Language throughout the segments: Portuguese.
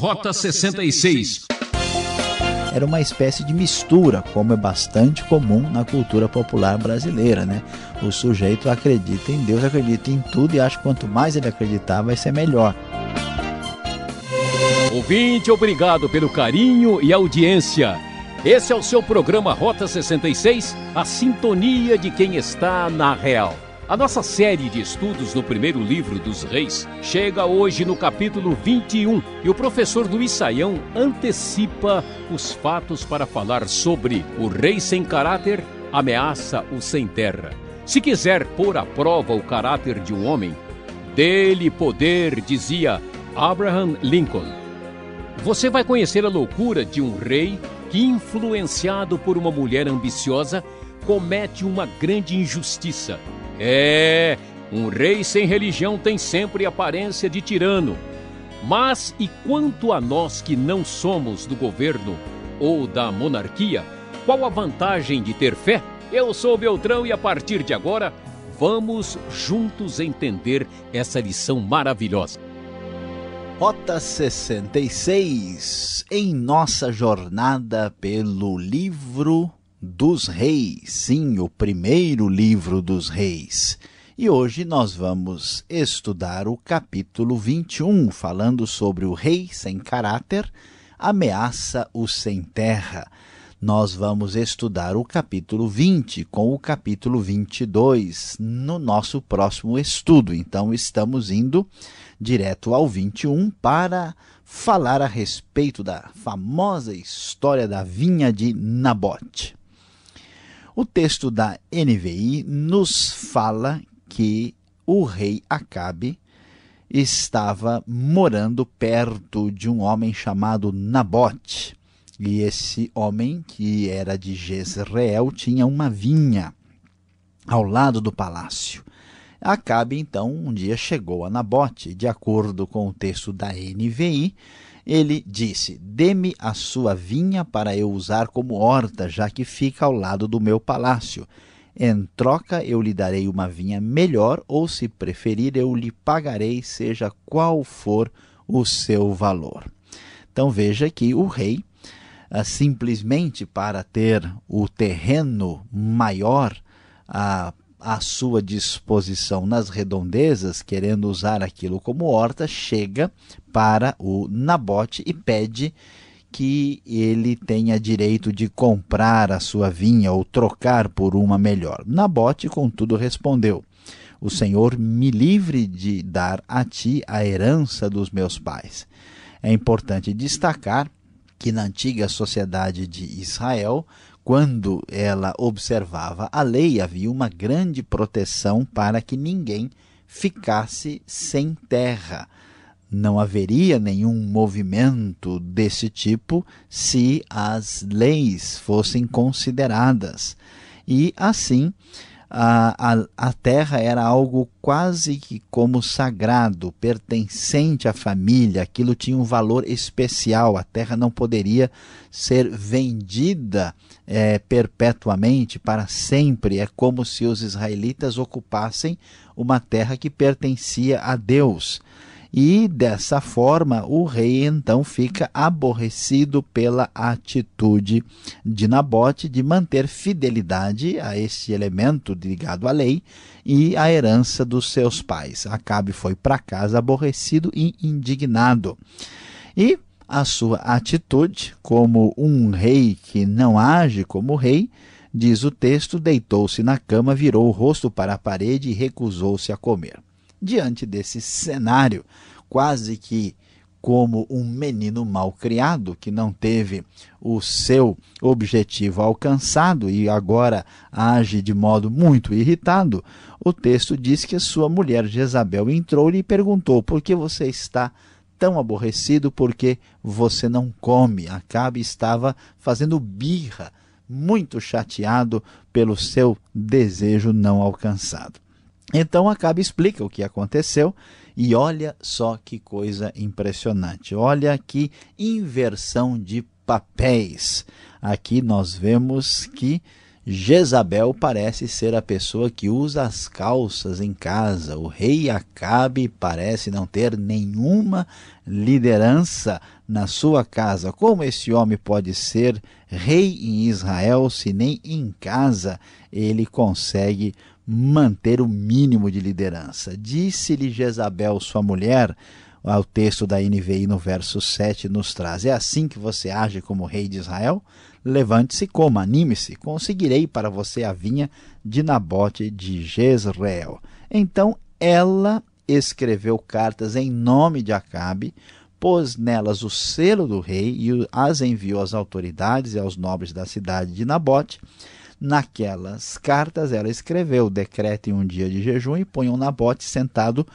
Rota 66 era uma espécie de mistura, como é bastante comum na cultura popular brasileira, né? O sujeito acredita em Deus, acredita em tudo e acha que quanto mais ele acreditar, vai ser melhor. Ouvinte, obrigado pelo carinho e audiência. Esse é o seu programa Rota 66, a sintonia de quem está na real. A nossa série de estudos no primeiro livro dos reis chega hoje no capítulo 21 e o professor Luiz Saião antecipa os fatos para falar sobre o rei sem caráter ameaça o sem terra. Se quiser pôr à prova o caráter de um homem, dele poder, dizia Abraham Lincoln. Você vai conhecer a loucura de um rei que, influenciado por uma mulher ambiciosa, comete uma grande injustiça é, um rei sem religião tem sempre aparência de tirano. Mas e quanto a nós que não somos do governo ou da monarquia, qual a vantagem de ter fé? Eu sou Beltrão e a partir de agora vamos juntos entender essa lição maravilhosa. Rota 66 em nossa jornada pelo livro dos Reis, sim, o primeiro livro dos Reis. E hoje nós vamos estudar o capítulo 21, falando sobre o rei sem caráter, ameaça o sem terra. Nós vamos estudar o capítulo 20 com o capítulo 22 no nosso próximo estudo. Então estamos indo direto ao 21 para falar a respeito da famosa história da vinha de Nabote. O texto da NVI nos fala que o rei Acabe estava morando perto de um homem chamado Nabote. E esse homem, que era de Jezreel, tinha uma vinha ao lado do palácio. Acabe, então, um dia chegou a Nabote, de acordo com o texto da NVI, ele disse: Dê-me a sua vinha para eu usar como horta, já que fica ao lado do meu palácio. Em troca, eu lhe darei uma vinha melhor, ou, se preferir, eu lhe pagarei, seja qual for o seu valor. Então veja que o rei, ah, simplesmente para ter o terreno maior, ah, à sua disposição nas redondezas, querendo usar aquilo como horta, chega para o Nabote e pede que ele tenha direito de comprar a sua vinha ou trocar por uma melhor. Nabote, contudo, respondeu: O Senhor me livre de dar a ti a herança dos meus pais. É importante destacar que na antiga sociedade de Israel, quando ela observava a lei, havia uma grande proteção para que ninguém ficasse sem terra. Não haveria nenhum movimento desse tipo se as leis fossem consideradas. E assim, a, a, a terra era algo quase que como sagrado, pertencente à família, aquilo tinha um valor especial, a terra não poderia ser vendida é, perpetuamente, para sempre. É como se os israelitas ocupassem uma terra que pertencia a Deus. E dessa forma o rei então fica aborrecido pela atitude de Nabote de manter fidelidade a esse elemento ligado à lei e à herança dos seus pais. Acabe foi para casa aborrecido e indignado. E a sua atitude como um rei que não age como rei, diz o texto, deitou-se na cama, virou o rosto para a parede e recusou-se a comer. Diante desse cenário, quase que como um menino mal criado que não teve o seu objetivo alcançado e agora age de modo muito irritado, o texto diz que a sua mulher Jezabel entrou-lhe e perguntou: Por que você está tão aborrecido? Porque você não come. Acabe estava fazendo birra, muito chateado pelo seu desejo não alcançado. Então Acabe explica o que aconteceu e olha só que coisa impressionante. Olha que inversão de papéis. Aqui nós vemos que Jezabel parece ser a pessoa que usa as calças em casa. O rei Acabe parece não ter nenhuma liderança na sua casa. Como esse homem pode ser rei em Israel se nem em casa ele consegue manter o mínimo de liderança? Disse-lhe Jezabel, sua mulher, ao texto da NVI no verso 7 nos traz: É assim que você age como rei de Israel? Levante-se, coma, anime-se, conseguirei para você a vinha de Nabote de Jezreel. Então ela escreveu cartas em nome de Acabe, pôs nelas o selo do rei e as enviou às autoridades e aos nobres da cidade de Nabote. Naquelas cartas ela escreveu: decretem um dia de jejum e ponham Nabote sentado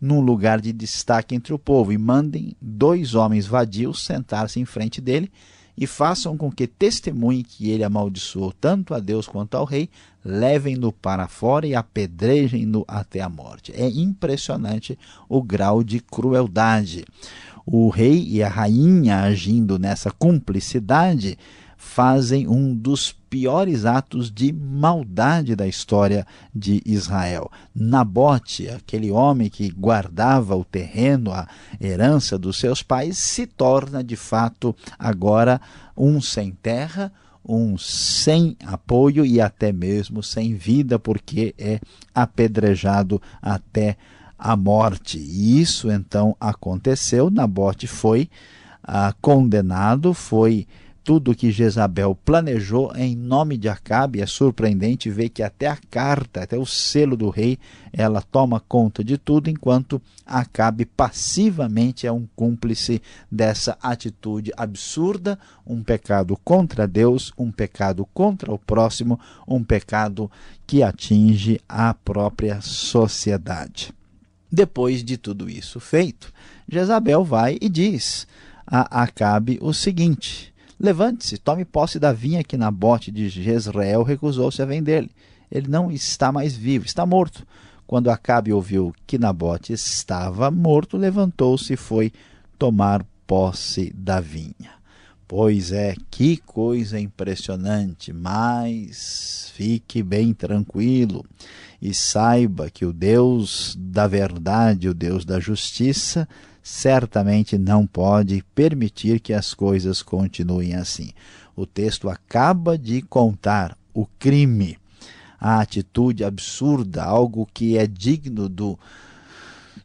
num lugar de destaque entre o povo e mandem dois homens vadios sentar-se em frente dele e façam com que testemunhe que ele amaldiçoou tanto a Deus quanto ao rei, levem-no para fora e apedrejem-no até a morte. É impressionante o grau de crueldade. O rei e a rainha agindo nessa cumplicidade fazem um dos piores atos de maldade da história de Israel. Nabote, aquele homem que guardava o terreno, a herança dos seus pais, se torna de fato agora um sem terra, um sem apoio e até mesmo sem vida, porque é apedrejado até a morte. E isso então aconteceu. Nabote foi ah, condenado, foi tudo que Jezabel planejou em nome de Acabe. É surpreendente ver que até a carta, até o selo do rei, ela toma conta de tudo, enquanto Acabe passivamente é um cúmplice dessa atitude absurda, um pecado contra Deus, um pecado contra o próximo, um pecado que atinge a própria sociedade. Depois de tudo isso feito, Jezabel vai e diz a Acabe o seguinte: Levante-se, tome posse da vinha que Nabote de Jezreel recusou-se a vender-lhe. Ele não está mais vivo, está morto. Quando Acabe ouviu que Nabote estava morto, levantou-se e foi tomar posse da vinha. Pois é, que coisa impressionante, mas fique bem tranquilo e saiba que o Deus da verdade, o Deus da justiça, certamente não pode permitir que as coisas continuem assim. O texto acaba de contar o crime, a atitude absurda, algo que é digno do,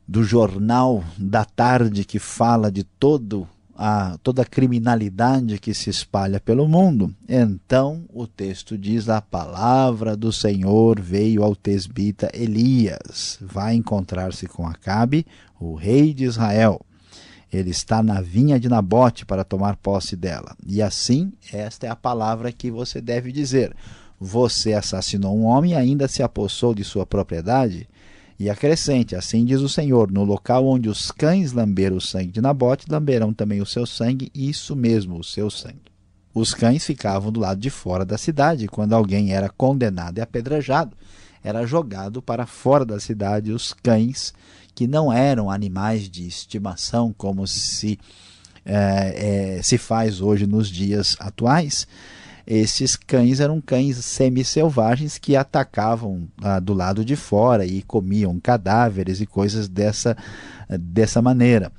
do jornal da tarde que fala de todo a, toda a criminalidade que se espalha pelo mundo. Então o texto diz: a palavra do Senhor veio ao tesbita Elias, vai encontrar-se com Acabe, o rei de Israel. Ele está na vinha de Nabote para tomar posse dela. E assim, esta é a palavra que você deve dizer. Você assassinou um homem e ainda se apossou de sua propriedade? E acrescente, assim diz o Senhor, no local onde os cães lamberam o sangue de Nabote, lamberão também o seu sangue, isso mesmo, o seu sangue. Os cães ficavam do lado de fora da cidade, quando alguém era condenado e apedrejado, era jogado para fora da cidade os cães, que não eram animais de estimação como se, é, é, se faz hoje nos dias atuais, esses cães eram cães semi-selvagens que atacavam ah, do lado de fora e comiam cadáveres e coisas dessa, dessa maneira.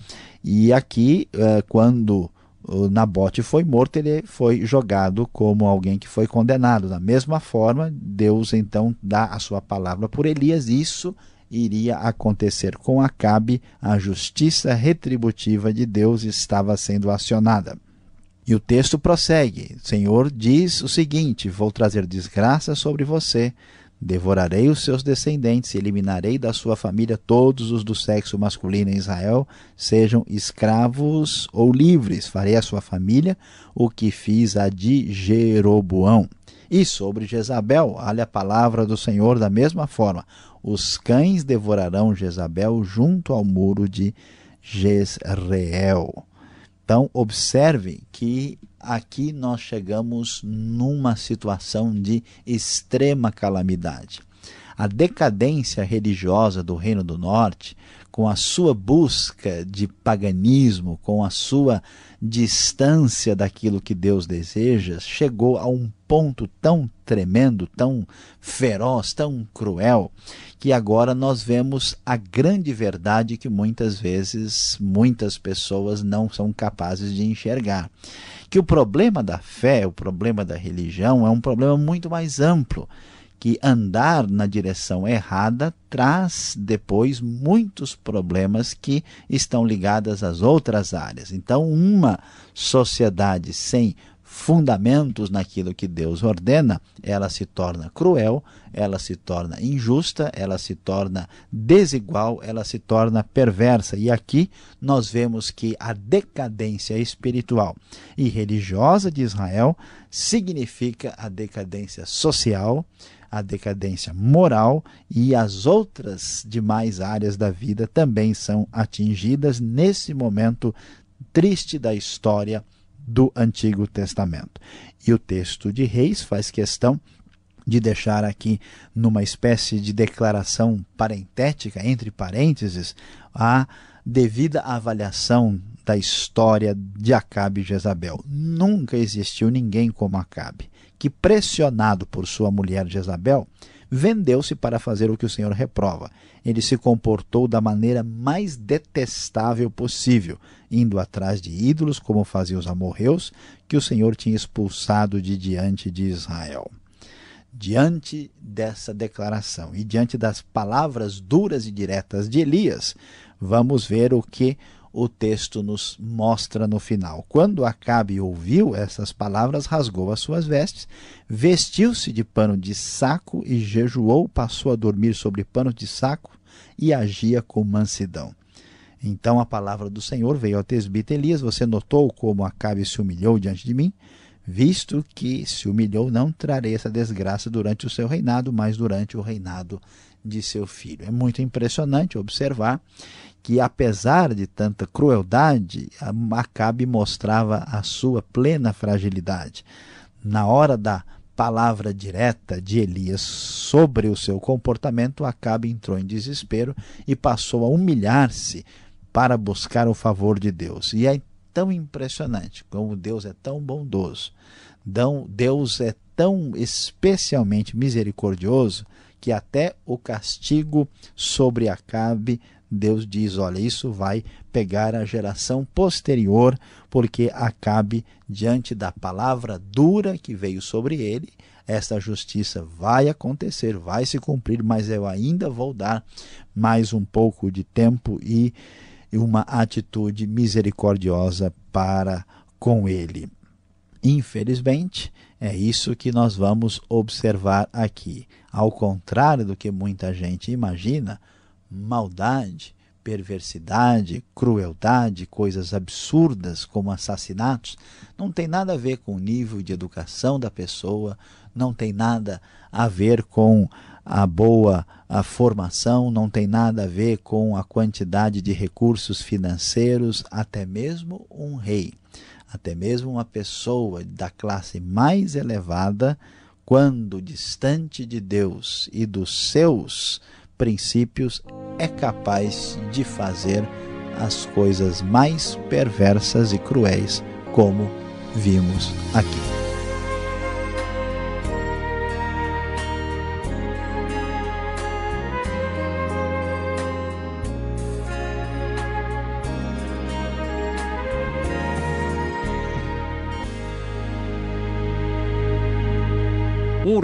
E aqui, ah, quando o Nabote foi morto, ele foi jogado como alguém que foi condenado. Da mesma forma, Deus então dá a sua palavra por Elias. Isso iria acontecer com Acabe, a justiça retributiva de Deus estava sendo acionada. E o texto prossegue: O Senhor diz o seguinte: Vou trazer desgraça sobre você, devorarei os seus descendentes, eliminarei da sua família todos os do sexo masculino em Israel, sejam escravos ou livres. Farei à sua família o que fiz a de Jeroboão. E sobre Jezabel, olha a palavra do Senhor da mesma forma: os cães devorarão Jezabel junto ao muro de Jezreel. Então, observe que aqui nós chegamos numa situação de extrema calamidade. A decadência religiosa do Reino do Norte com a sua busca de paganismo, com a sua distância daquilo que Deus deseja, chegou a um ponto tão tremendo, tão feroz, tão cruel, que agora nós vemos a grande verdade que muitas vezes muitas pessoas não são capazes de enxergar. Que o problema da fé, o problema da religião é um problema muito mais amplo que andar na direção errada traz depois muitos problemas que estão ligados às outras áreas. Então, uma sociedade sem fundamentos naquilo que Deus ordena, ela se torna cruel, ela se torna injusta, ela se torna desigual, ela se torna perversa. E aqui nós vemos que a decadência espiritual e religiosa de Israel significa a decadência social, a decadência moral e as outras demais áreas da vida também são atingidas nesse momento triste da história do Antigo Testamento. E o texto de Reis faz questão de deixar aqui numa espécie de declaração parentética, entre parênteses, a devida avaliação da história de Acabe e Jezabel. Nunca existiu ninguém como Acabe que, pressionado por sua mulher Jezabel, vendeu-se para fazer o que o Senhor reprova. Ele se comportou da maneira mais detestável possível, indo atrás de ídolos, como faziam os amorreus, que o Senhor tinha expulsado de diante de Israel. Diante dessa declaração e diante das palavras duras e diretas de Elias, vamos ver o que o texto nos mostra no final. Quando Acabe ouviu essas palavras, rasgou as suas vestes, vestiu-se de pano de saco e jejuou, passou a dormir sobre pano de saco e agia com mansidão. Então a palavra do Senhor veio ao tesbita Elias: Você notou como Acabe se humilhou diante de mim? Visto que se humilhou, não trarei essa desgraça durante o seu reinado, mas durante o reinado de seu filho. É muito impressionante observar que, apesar de tanta crueldade, Acabe mostrava a sua plena fragilidade. Na hora da palavra direta de Elias sobre o seu comportamento, Acabe entrou em desespero e passou a humilhar-se para buscar o favor de Deus. E é tão impressionante como Deus é tão bondoso, Deus é tão especialmente misericordioso que até o castigo sobre Acabe Deus diz: olha, isso vai pegar a geração posterior, porque Acabe, diante da palavra dura que veio sobre ele, esta justiça vai acontecer, vai se cumprir, mas eu ainda vou dar mais um pouco de tempo e uma atitude misericordiosa para com ele. Infelizmente, é isso que nós vamos observar aqui. Ao contrário do que muita gente imagina, maldade, perversidade, crueldade, coisas absurdas como assassinatos, não tem nada a ver com o nível de educação da pessoa, não tem nada a ver com a boa a formação, não tem nada a ver com a quantidade de recursos financeiros, até mesmo um rei, até mesmo uma pessoa da classe mais elevada, quando distante de Deus e dos seus princípios, é capaz de fazer as coisas mais perversas e cruéis, como vimos aqui.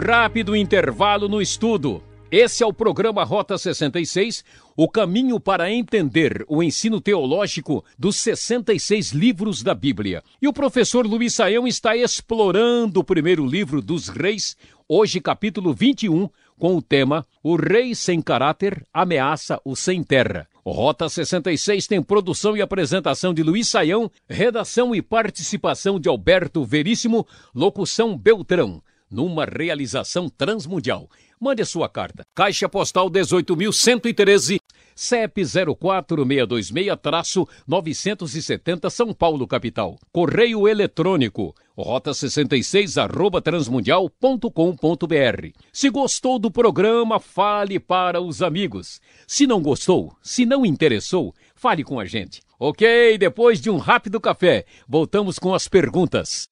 Rápido intervalo no estudo. Esse é o programa Rota 66, o caminho para entender o ensino teológico dos 66 livros da Bíblia. E o professor Luiz Saião está explorando o primeiro livro dos Reis, hoje capítulo 21, com o tema O Rei Sem Caráter ameaça o Sem Terra. Rota 66 tem produção e apresentação de Luiz Saião, redação e participação de Alberto Veríssimo, locução Beltrão numa realização transmundial. Mande a sua carta. Caixa Postal 18.113, CEP 04626-970 São Paulo, capital. Correio eletrônico rota 66 arroba transmundial.com.br. Se gostou do programa, fale para os amigos. Se não gostou, se não interessou, fale com a gente. Ok, depois de um rápido café, voltamos com as perguntas.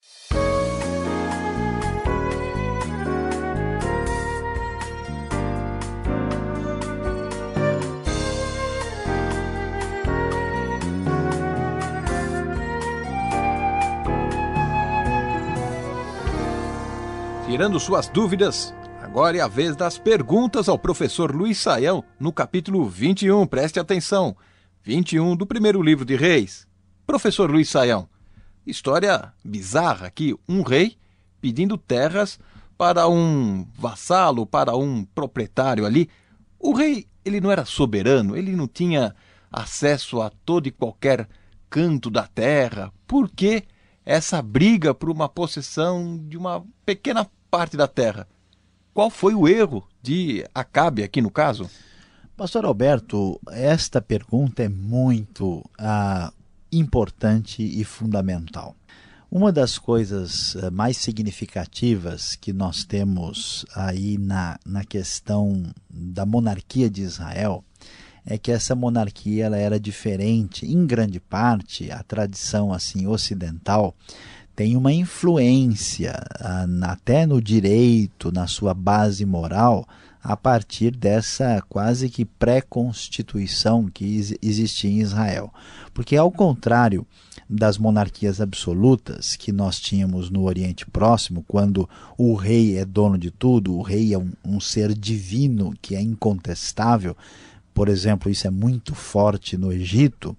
Tirando suas dúvidas, agora é a vez das perguntas ao professor Luiz Saião, no capítulo 21. Preste atenção. 21 do primeiro livro de Reis. Professor Luiz Saião, história bizarra aqui: um rei pedindo terras para um vassalo, para um proprietário ali. O rei, ele não era soberano, ele não tinha acesso a todo e qualquer canto da terra. Por que essa briga por uma possessão de uma pequena parte da terra. Qual foi o erro de Acabe aqui no caso? Pastor Alberto, esta pergunta é muito ah, importante e fundamental. Uma das coisas ah, mais significativas que nós temos aí na, na questão da monarquia de Israel é que essa monarquia ela era diferente, em grande parte, a tradição assim ocidental tem uma influência até no direito, na sua base moral, a partir dessa quase que pré-constituição que existia em Israel. Porque, ao contrário das monarquias absolutas que nós tínhamos no Oriente Próximo, quando o rei é dono de tudo, o rei é um, um ser divino que é incontestável, por exemplo, isso é muito forte no Egito.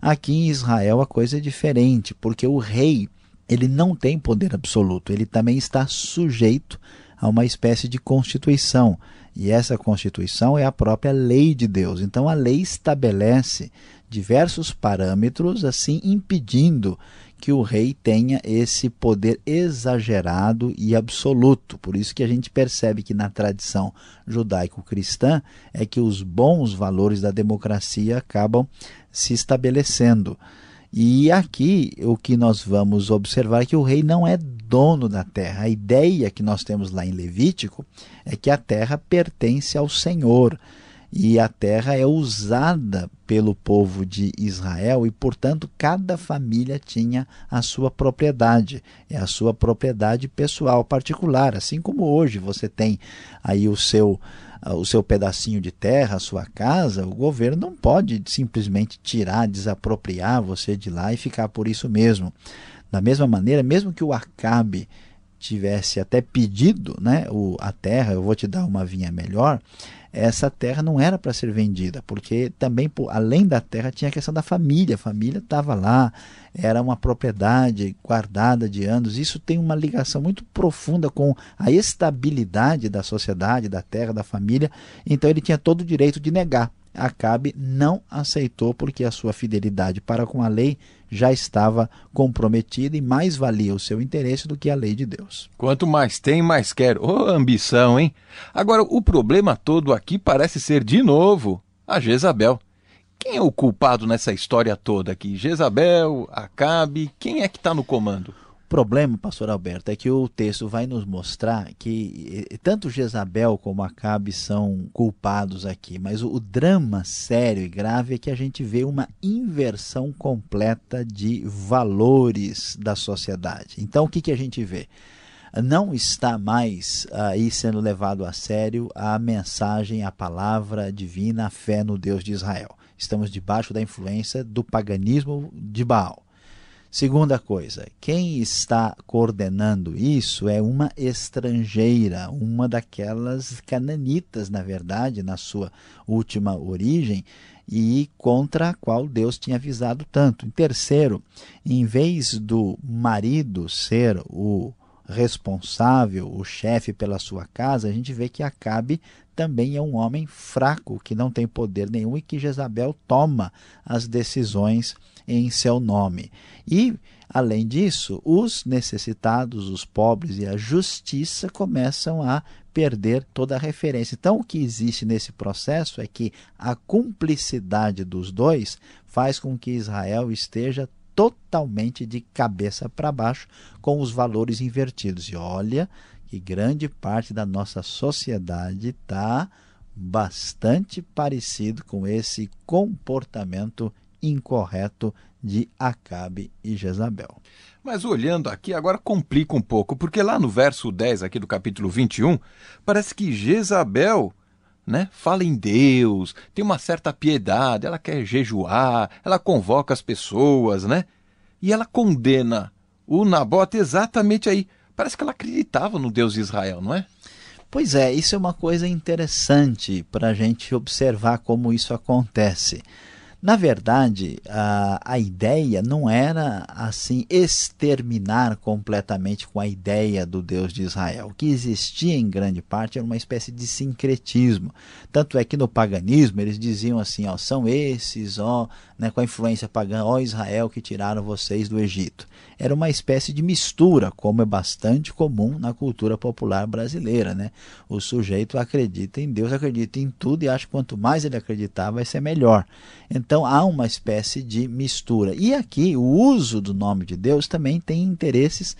Aqui em Israel a coisa é diferente, porque o rei ele não tem poder absoluto, ele também está sujeito a uma espécie de constituição. E essa constituição é a própria lei de Deus. Então a lei estabelece diversos parâmetros, assim impedindo que o rei tenha esse poder exagerado e absoluto. Por isso que a gente percebe que na tradição judaico-cristã é que os bons valores da democracia acabam se estabelecendo. E aqui o que nós vamos observar é que o rei não é dono da terra. A ideia que nós temos lá em Levítico é que a terra pertence ao Senhor. E a terra é usada pelo povo de Israel e, portanto, cada família tinha a sua propriedade, é a sua propriedade pessoal particular, assim como hoje você tem aí o seu o seu pedacinho de terra, a sua casa, o governo não pode simplesmente tirar, desapropriar você de lá e ficar por isso mesmo. Da mesma maneira, mesmo que o Acabe tivesse até pedido né, o, a terra, eu vou te dar uma vinha melhor, essa terra não era para ser vendida, porque também, além da terra, tinha a questão da família. A família estava lá, era uma propriedade guardada de anos. Isso tem uma ligação muito profunda com a estabilidade da sociedade, da terra, da família. Então ele tinha todo o direito de negar. Acabe não aceitou porque a sua fidelidade para com a lei já estava comprometida e mais valia o seu interesse do que a lei de Deus. Quanto mais tem, mais quer. Ô, oh, ambição, hein? Agora, o problema todo aqui parece ser, de novo, a Jezabel. Quem é o culpado nessa história toda aqui? Jezabel, Acabe, quem é que está no comando? O problema, pastor Alberto, é que o texto vai nos mostrar que tanto Jezabel como Acabe são culpados aqui, mas o, o, drama sério e grave é que a gente vê uma inversão completa de valores da sociedade. Então, o que, que a gente vê? Não está mais aí sendo levado a sério a mensagem, a palavra divina, a fé no Deus de Israel. Estamos debaixo da influência do paganismo de Baal. Segunda coisa, quem está coordenando isso é uma estrangeira, uma daquelas cananitas, na verdade, na sua última origem, e contra a qual Deus tinha avisado tanto. Em terceiro, em vez do marido ser o responsável, o chefe pela sua casa, a gente vê que Acabe também é um homem fraco, que não tem poder nenhum e que Jezabel toma as decisões em seu nome. E Além disso, os necessitados, os pobres e a justiça começam a perder toda a referência. Então, o que existe nesse processo é que a cumplicidade dos dois faz com que Israel esteja totalmente de cabeça para baixo, com os valores invertidos. E olha que grande parte da nossa sociedade está bastante parecido com esse comportamento incorreto de Acabe e Jezabel. Mas olhando aqui, agora complica um pouco, porque lá no verso 10 aqui do capítulo 21, parece que Jezabel né, fala em Deus, tem uma certa piedade, ela quer jejuar, ela convoca as pessoas, né? E ela condena o Nabote exatamente aí. Parece que ela acreditava no Deus de Israel, não é? Pois é, isso é uma coisa interessante para a gente observar como isso acontece. Na verdade, a, a ideia não era assim exterminar completamente com a ideia do Deus de Israel. O que existia em grande parte era uma espécie de sincretismo. Tanto é que no paganismo eles diziam assim: ó, são esses, ó, né, com a influência pagã, ó Israel que tiraram vocês do Egito. Era uma espécie de mistura, como é bastante comum na cultura popular brasileira. Né? O sujeito acredita em Deus, acredita em tudo e acha que quanto mais ele acreditar, vai ser melhor. Então há uma espécie de mistura. E aqui o uso do nome de Deus também tem interesses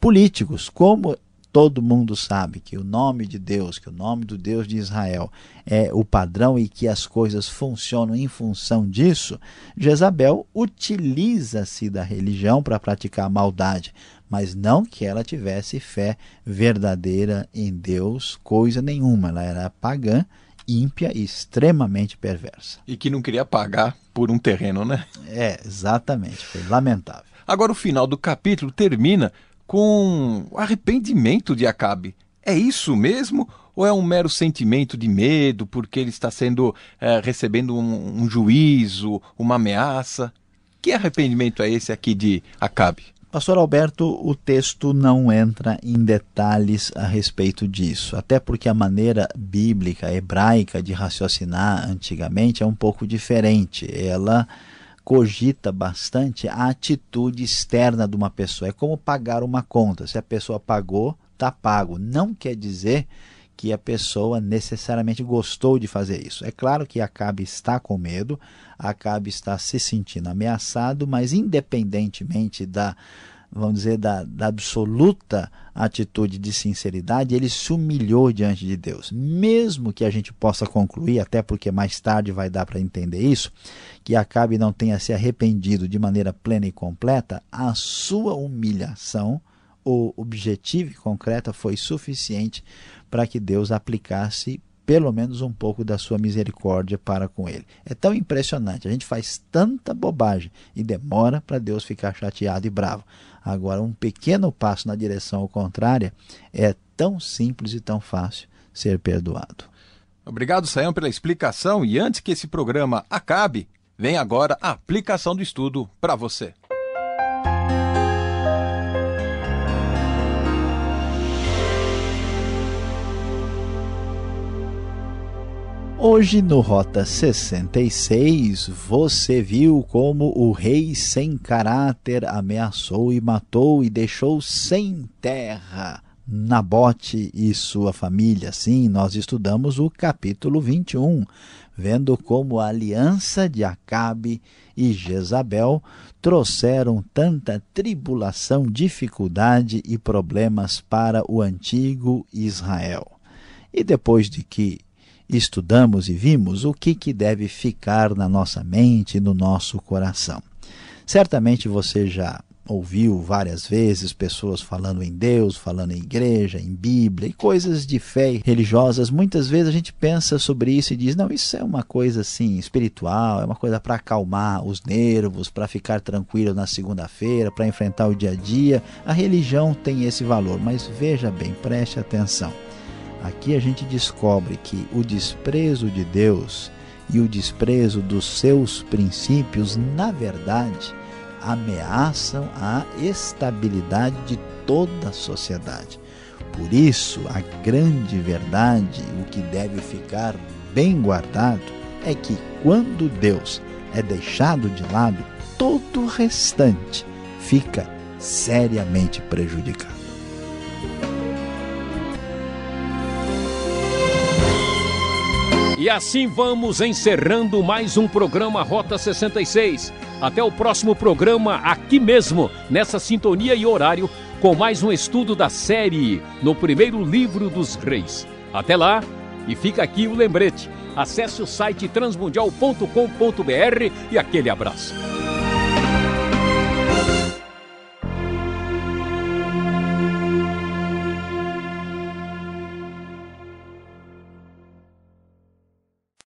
políticos, como todo mundo sabe que o nome de Deus, que o nome do Deus de Israel é o padrão e que as coisas funcionam em função disso, Jezabel utiliza-se da religião para praticar maldade, mas não que ela tivesse fé verdadeira em Deus, coisa nenhuma. Ela era pagã, ímpia e extremamente perversa. E que não queria pagar por um terreno, né? É, exatamente. Foi lamentável. Agora, o final do capítulo termina com arrependimento de Acabe. É isso mesmo? Ou é um mero sentimento de medo porque ele está sendo é, recebendo um, um juízo, uma ameaça? Que arrependimento é esse aqui de Acabe? Pastor Alberto, o texto não entra em detalhes a respeito disso, até porque a maneira bíblica, hebraica de raciocinar antigamente é um pouco diferente. Ela cogita bastante a atitude externa de uma pessoa. É como pagar uma conta. Se a pessoa pagou, está pago. Não quer dizer que a pessoa necessariamente gostou de fazer isso. É claro que Acabe está com medo, Acabe está se sentindo ameaçado, mas independentemente da vamos dizer, da, da, absoluta atitude de sinceridade, ele se humilhou diante de Deus. Mesmo que a gente possa concluir, até porque mais tarde vai dar para entender isso, que Acabe não tenha se arrependido de maneira plena e completa, a sua humilhação, o objetivo e concreta, foi suficiente para que Deus aplicasse pelo menos um pouco da sua misericórdia para com ele. É tão impressionante, a gente faz tanta bobagem e demora para Deus ficar chateado e bravo. Agora, um pequeno passo na direção contrária é tão simples e tão fácil ser perdoado. Obrigado, Sayão, pela explicação. E antes que esse programa acabe, vem agora a aplicação do estudo para você. Hoje no Rota 66, você viu como o rei sem caráter ameaçou e matou e deixou sem terra Nabote e sua família. Sim, nós estudamos o capítulo 21, vendo como a aliança de Acabe e Jezabel trouxeram tanta tribulação, dificuldade e problemas para o antigo Israel. E depois de que estudamos e vimos o que, que deve ficar na nossa mente e no nosso coração. Certamente você já ouviu várias vezes pessoas falando em Deus, falando em igreja, em Bíblia e coisas de fé religiosas. Muitas vezes a gente pensa sobre isso e diz: não, isso é uma coisa assim espiritual, é uma coisa para acalmar os nervos, para ficar tranquilo na segunda-feira, para enfrentar o dia a dia. A religião tem esse valor, mas veja bem, preste atenção. Aqui a gente descobre que o desprezo de Deus e o desprezo dos seus princípios, na verdade, ameaçam a estabilidade de toda a sociedade. Por isso, a grande verdade, o que deve ficar bem guardado, é que quando Deus é deixado de lado, todo o restante fica seriamente prejudicado. E assim vamos encerrando mais um programa Rota 66. Até o próximo programa aqui mesmo, nessa sintonia e horário, com mais um estudo da série no primeiro livro dos reis. Até lá, e fica aqui o lembrete. Acesse o site transmundial.com.br e aquele abraço.